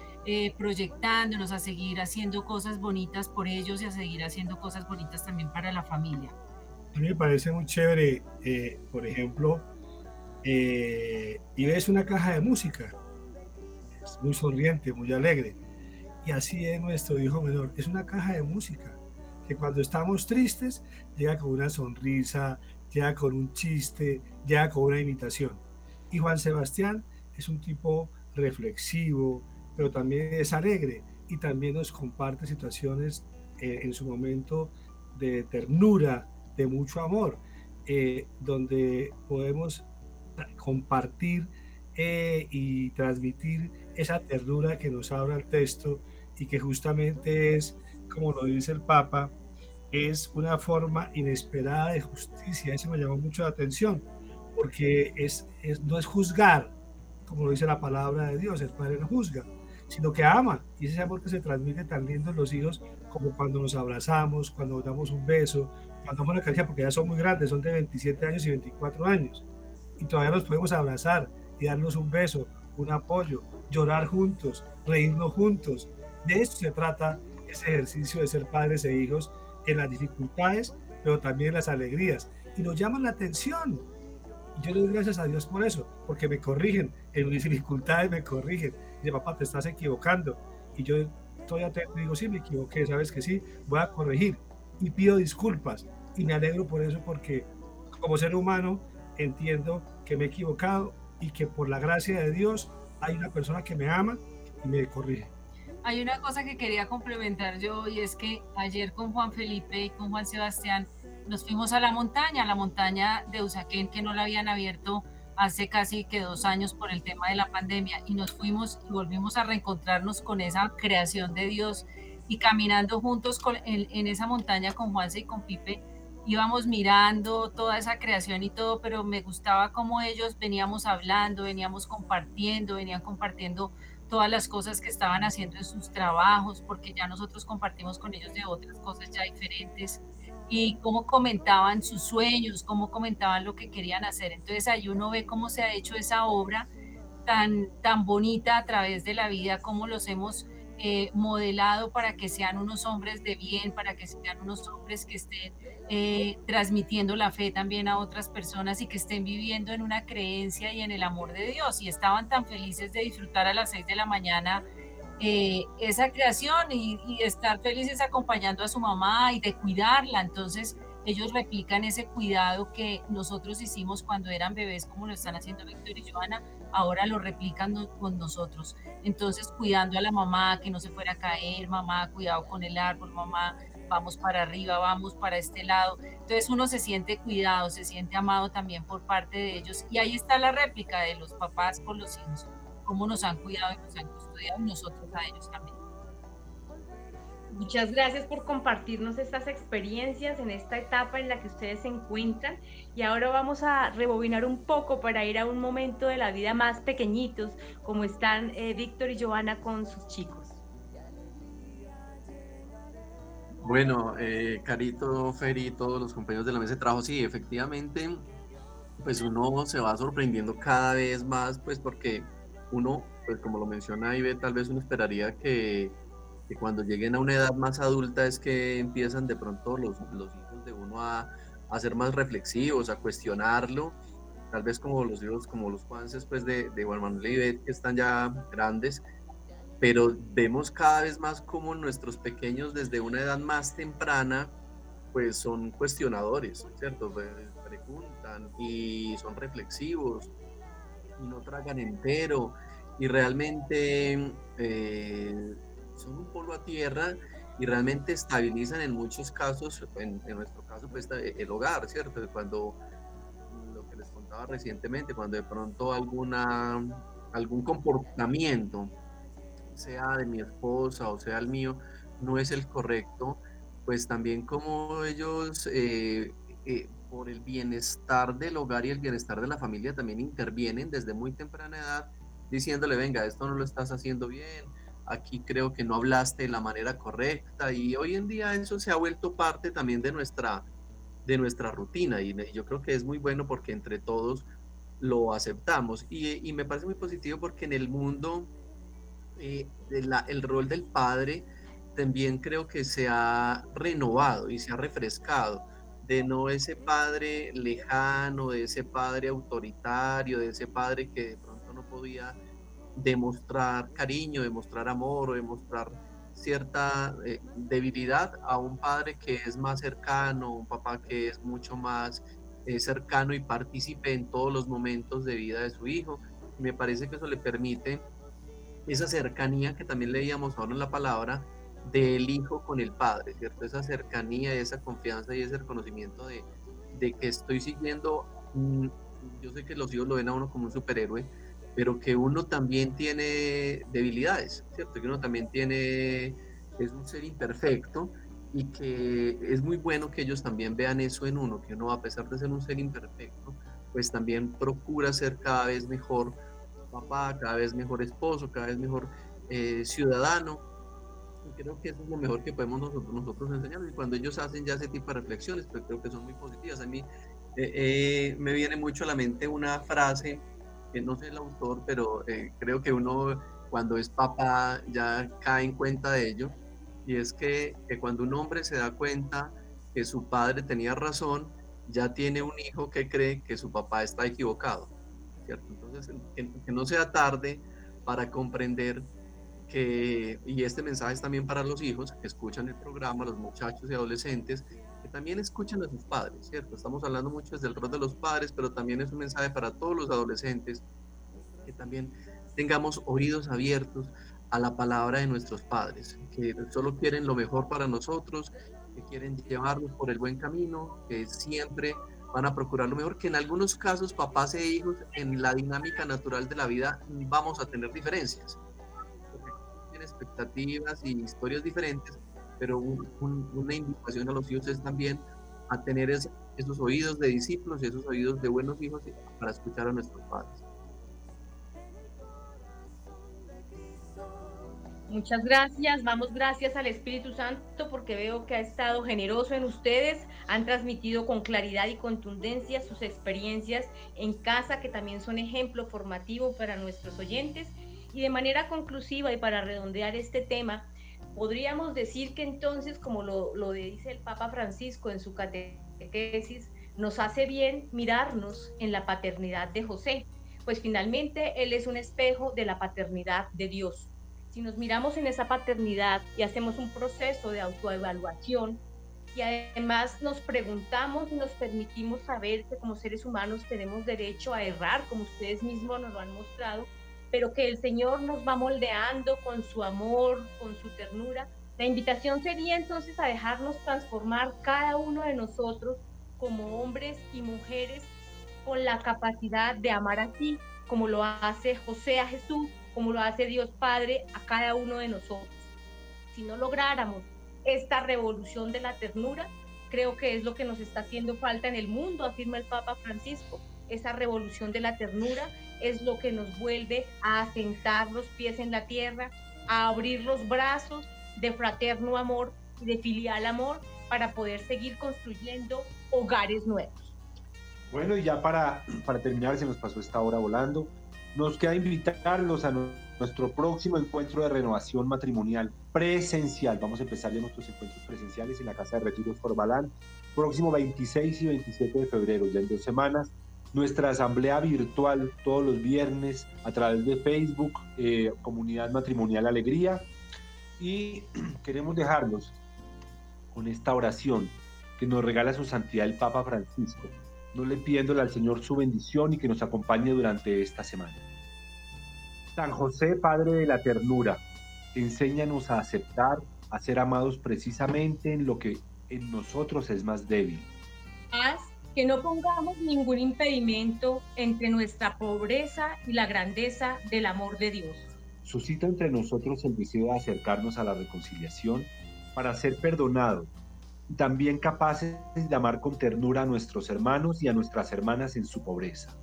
Speaker 8: proyectándonos, a seguir haciendo cosas bonitas por ellos y a seguir haciendo cosas bonitas también para la familia.
Speaker 6: A mí me parece muy chévere, por ejemplo, y ves una caja de música muy sonriente, muy alegre. Y así es nuestro hijo menor. Es una caja de música que cuando estamos tristes llega con una sonrisa, llega con un chiste, llega con una imitación. Y Juan Sebastián es un tipo reflexivo, pero también es alegre y también nos comparte situaciones eh, en su momento de ternura, de mucho amor, eh, donde podemos compartir eh, y transmitir esa ternura que nos habla el texto y que justamente es, como lo dice el Papa, es una forma inesperada de justicia. Eso me llamó mucho la atención, porque es, no es juzgar, como lo dice la palabra de Dios, el Padre no juzga, sino que ama. Y ese amor que se transmite tan lindo en los hijos, como cuando nos abrazamos, cuando nos damos un beso, cuando damos una caricia, porque ya son muy grandes, son de 27 años y 24 años, y todavía nos podemos abrazar y darnos un beso, un apoyo, llorar juntos, reírnos juntos. De eso se trata ese ejercicio de ser padres e hijos en las dificultades, pero también en las alegrías. Y nos llaman la atención. Yo le doy gracias a Dios por eso, porque me corrigen. En mis dificultades me corrigen. Dice, papá, te estás equivocando. Y yo estoy atento digo, sí, me equivoqué, sabes que sí, voy a corregir. Y pido disculpas. Y me alegro por eso, porque como ser humano entiendo que me he equivocado y que por la gracia de Dios hay una persona que me ama y me corrige.
Speaker 8: Hay una cosa que quería complementar yo y es que ayer con Juan Felipe y con Juan Sebastián nos fuimos a la montaña, a la montaña de Usaquén que no la habían abierto hace casi que dos años por el tema de la pandemia y nos fuimos y volvimos a reencontrarnos con esa creación de Dios y caminando juntos en, esa montaña con Juanse y con Pipe íbamos mirando toda esa creación y todo, pero me gustaba cómo ellos veníamos hablando, veníamos compartiendo, venían compartiendo todas las cosas que estaban haciendo en sus trabajos, porque ya nosotros compartimos con ellos de otras cosas ya diferentes, y cómo comentaban sus sueños, cómo comentaban lo que querían hacer. Entonces ahí uno ve cómo se ha hecho esa obra tan, tan bonita a través de la vida, cómo los hemos eh, modelado para que sean unos hombres de bien, para que sean unos hombres que estén eh, transmitiendo la fe también a otras personas y que estén viviendo en una creencia y en el amor de Dios. Y estaban tan felices de disfrutar a las seis de la mañana eh, esa creación y, y, estar felices acompañando a su mamá y de cuidarla. Entonces ellos replican ese cuidado que nosotros hicimos cuando eran bebés, como lo están haciendo Víctor y Joana, ahora lo replican con nosotros. Entonces cuidando a la mamá, que no se fuera a caer, mamá, cuidado con el árbol, mamá, vamos para arriba, vamos para este lado. Entonces uno se siente cuidado, se siente amado también por parte de ellos. Y ahí está la réplica de los papás con los hijos, cómo nos han cuidado y nos han custodiado nosotros a ellos también.
Speaker 4: Muchas gracias por compartirnos estas experiencias en esta etapa en la que ustedes se encuentran. Y ahora vamos a rebobinar un poco para ir a un momento de la vida más pequeñitos, como están eh, Víctor y Joana con sus chicos.
Speaker 7: Bueno, eh, Carito, Feri, todos los compañeros de la mesa de trabajo, sí, efectivamente, pues uno se va sorprendiendo cada vez más, pues porque uno, pues como lo menciona Ibe, tal vez uno esperaría que, cuando lleguen a una edad más adulta es que empiezan de pronto los, los hijos de uno a, a, ser más reflexivos, a cuestionarlo, tal vez como los hijos, como los Juances, pues de, Juan Manuel Ivette, que están ya grandes, pero vemos cada vez más como nuestros pequeños desde una edad más temprana pues son cuestionadores, ¿cierto? Preguntan y son reflexivos y no tragan entero y realmente eh, son un polvo a tierra y realmente estabilizan en muchos casos, en, en, nuestro caso pues el hogar, ¿cierto? Cuando lo que les contaba recientemente, cuando de pronto alguna, algún comportamiento sea de mi esposa o sea el mío, no es el correcto, pues también como ellos eh, eh, por el bienestar del hogar y el bienestar de la familia también intervienen desde muy temprana edad diciéndole, venga, esto no lo estás haciendo bien, aquí creo que no hablaste de la manera correcta y hoy en día eso se ha vuelto parte también de nuestra, de nuestra rutina y yo creo que es muy bueno porque entre todos lo aceptamos y, y me parece muy positivo porque en el mundo eh, el rol del padre también creo que se ha renovado y se ha refrescado de no ese padre lejano, de ese padre autoritario, de ese padre que de pronto no podía demostrar cariño, demostrar amor o demostrar cierta eh, debilidad a un padre que es más cercano, un papá que es mucho más eh, cercano y participe en todos los momentos de vida de su hijo. Me parece que eso le permite esa cercanía que también leíamos ahora en la palabra del hijo con el padre, ¿cierto? Esa cercanía, esa confianza y ese reconocimiento de, de que estoy siguiendo, yo sé que los hijos lo ven a uno como un superhéroe, pero que uno también tiene debilidades, ¿cierto? Que uno también tiene, es un ser imperfecto y que es muy bueno que ellos también vean eso en uno, que uno a pesar de ser un ser imperfecto, pues también procura ser cada vez mejor papá, cada vez mejor esposo, cada vez mejor eh, ciudadano. Y creo que eso es lo mejor que podemos nosotros, nosotros enseñar. Y cuando ellos hacen ya ese tipo de reflexiones, pues creo que son muy positivas. A mí eh, eh, me viene mucho a la mente una frase no sé el autor, pero eh, creo que uno cuando es papá ya cae en cuenta de ello, y es que, cuando un hombre se da cuenta que su padre tenía razón, ya tiene un hijo que cree que su papá está equivocado, ¿cierto? Entonces, que, no sea tarde para comprender que, y este mensaje es también para los hijos que escuchan el programa, los muchachos y adolescentes, que también escuchen a sus padres, ¿cierto? Estamos hablando mucho desde el rol de los padres, pero también es un mensaje para todos los adolescentes, que también tengamos oídos abiertos a la palabra de nuestros padres, que solo quieren lo mejor para nosotros, que quieren llevarnos por el buen camino, que siempre van a procurar lo mejor, que en algunos casos papás e hijos en la dinámica natural de la vida vamos a tener diferencias, tienen expectativas y historias diferentes, pero una invitación a los hijos es también a tener esos oídos de discípulos y esos oídos de buenos hijos para escuchar a nuestros padres.
Speaker 4: Muchas gracias, vamos gracias al Espíritu Santo porque veo que ha estado generoso en ustedes, han transmitido con claridad y contundencia sus experiencias en casa que también son ejemplo formativo para nuestros oyentes y de manera conclusiva y para redondear este tema, Podríamos decir que entonces, como lo, lo dice el Papa Francisco en su catequesis, nos hace bien mirarnos en la paternidad de José, pues finalmente Él es un espejo de la paternidad de Dios. Si nos miramos en esa paternidad y hacemos un proceso de autoevaluación y además nos preguntamos y nos permitimos saber que como seres humanos tenemos derecho a errar, como ustedes mismos nos lo han mostrado, pero que el Señor nos va moldeando con su amor, con su ternura. La invitación sería entonces a dejarnos transformar cada uno de nosotros como hombres y mujeres con la capacidad de amar así, como lo hace José a Jesús, como lo hace Dios Padre a cada uno de nosotros. Si no lográramos esta revolución de la ternura, creo que es lo que nos está haciendo falta en el mundo, afirma el Papa Francisco, esa revolución de la ternura es lo que nos vuelve a asentar los pies en la tierra, a abrir los brazos de fraterno amor y de filial amor para poder seguir construyendo hogares nuevos.
Speaker 3: Bueno, y ya para, para terminar, se nos pasó esta hora volando, nos queda invitarlos a nuestro próximo encuentro de renovación matrimonial presencial. Vamos a empezar ya nuestros encuentros presenciales en la Casa de Retiros Forbalán, próximo 26 y 27 de febrero, ya en dos semanas nuestra asamblea virtual todos los viernes a través de Facebook, eh, Comunidad Matrimonial Alegría. Y queremos dejarlos con esta oración que nos regala su santidad el Papa Francisco, no le pidiéndole al Señor su bendición y que nos acompañe durante esta semana. San José, Padre de la Ternura, enséñanos a aceptar, a ser amados precisamente en lo que en nosotros es más débil.
Speaker 4: Haz que no pongamos ningún impedimento entre nuestra pobreza y la grandeza del amor de Dios.
Speaker 3: Suscita entre nosotros el deseo de acercarnos a la reconciliación para ser perdonados también capaces de amar con ternura a nuestros hermanos y a nuestras hermanas en su pobreza.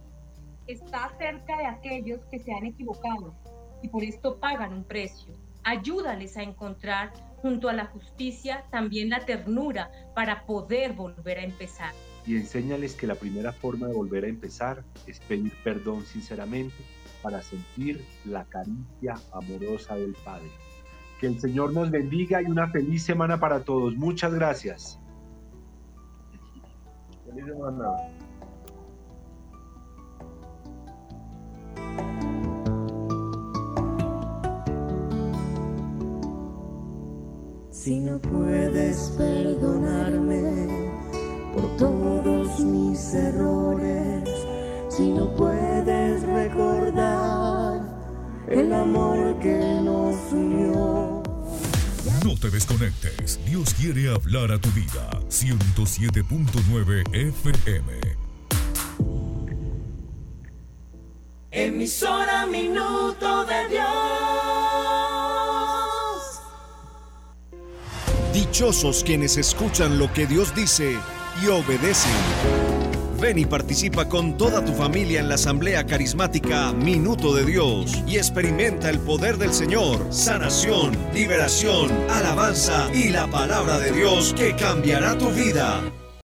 Speaker 4: Está cerca de aquellos que se han equivocado y por esto pagan un precio. Ayúdales a encontrar junto a la justicia también la ternura para poder volver a empezar.
Speaker 3: Y enséñales que la primera forma de volver a empezar es pedir perdón sinceramente para sentir la caricia amorosa del Padre. Que el Señor nos bendiga y una feliz semana para todos. Muchas gracias. Feliz semana.
Speaker 9: Si no puedes perdonarme por todos mis errores, si no puedes recordar el amor que nos unió.
Speaker 1: No te desconectes. Dios quiere hablar a tu vida. 107.9 FM.
Speaker 9: Emisora Minuto de Dios.
Speaker 18: Dichosos quienes escuchan lo que Dios dice y obedecen. Ven y participa con toda tu familia en la Asamblea Carismática Minuto de Dios y experimenta el poder del Señor, sanación, liberación, alabanza y la palabra de Dios que cambiará tu vida.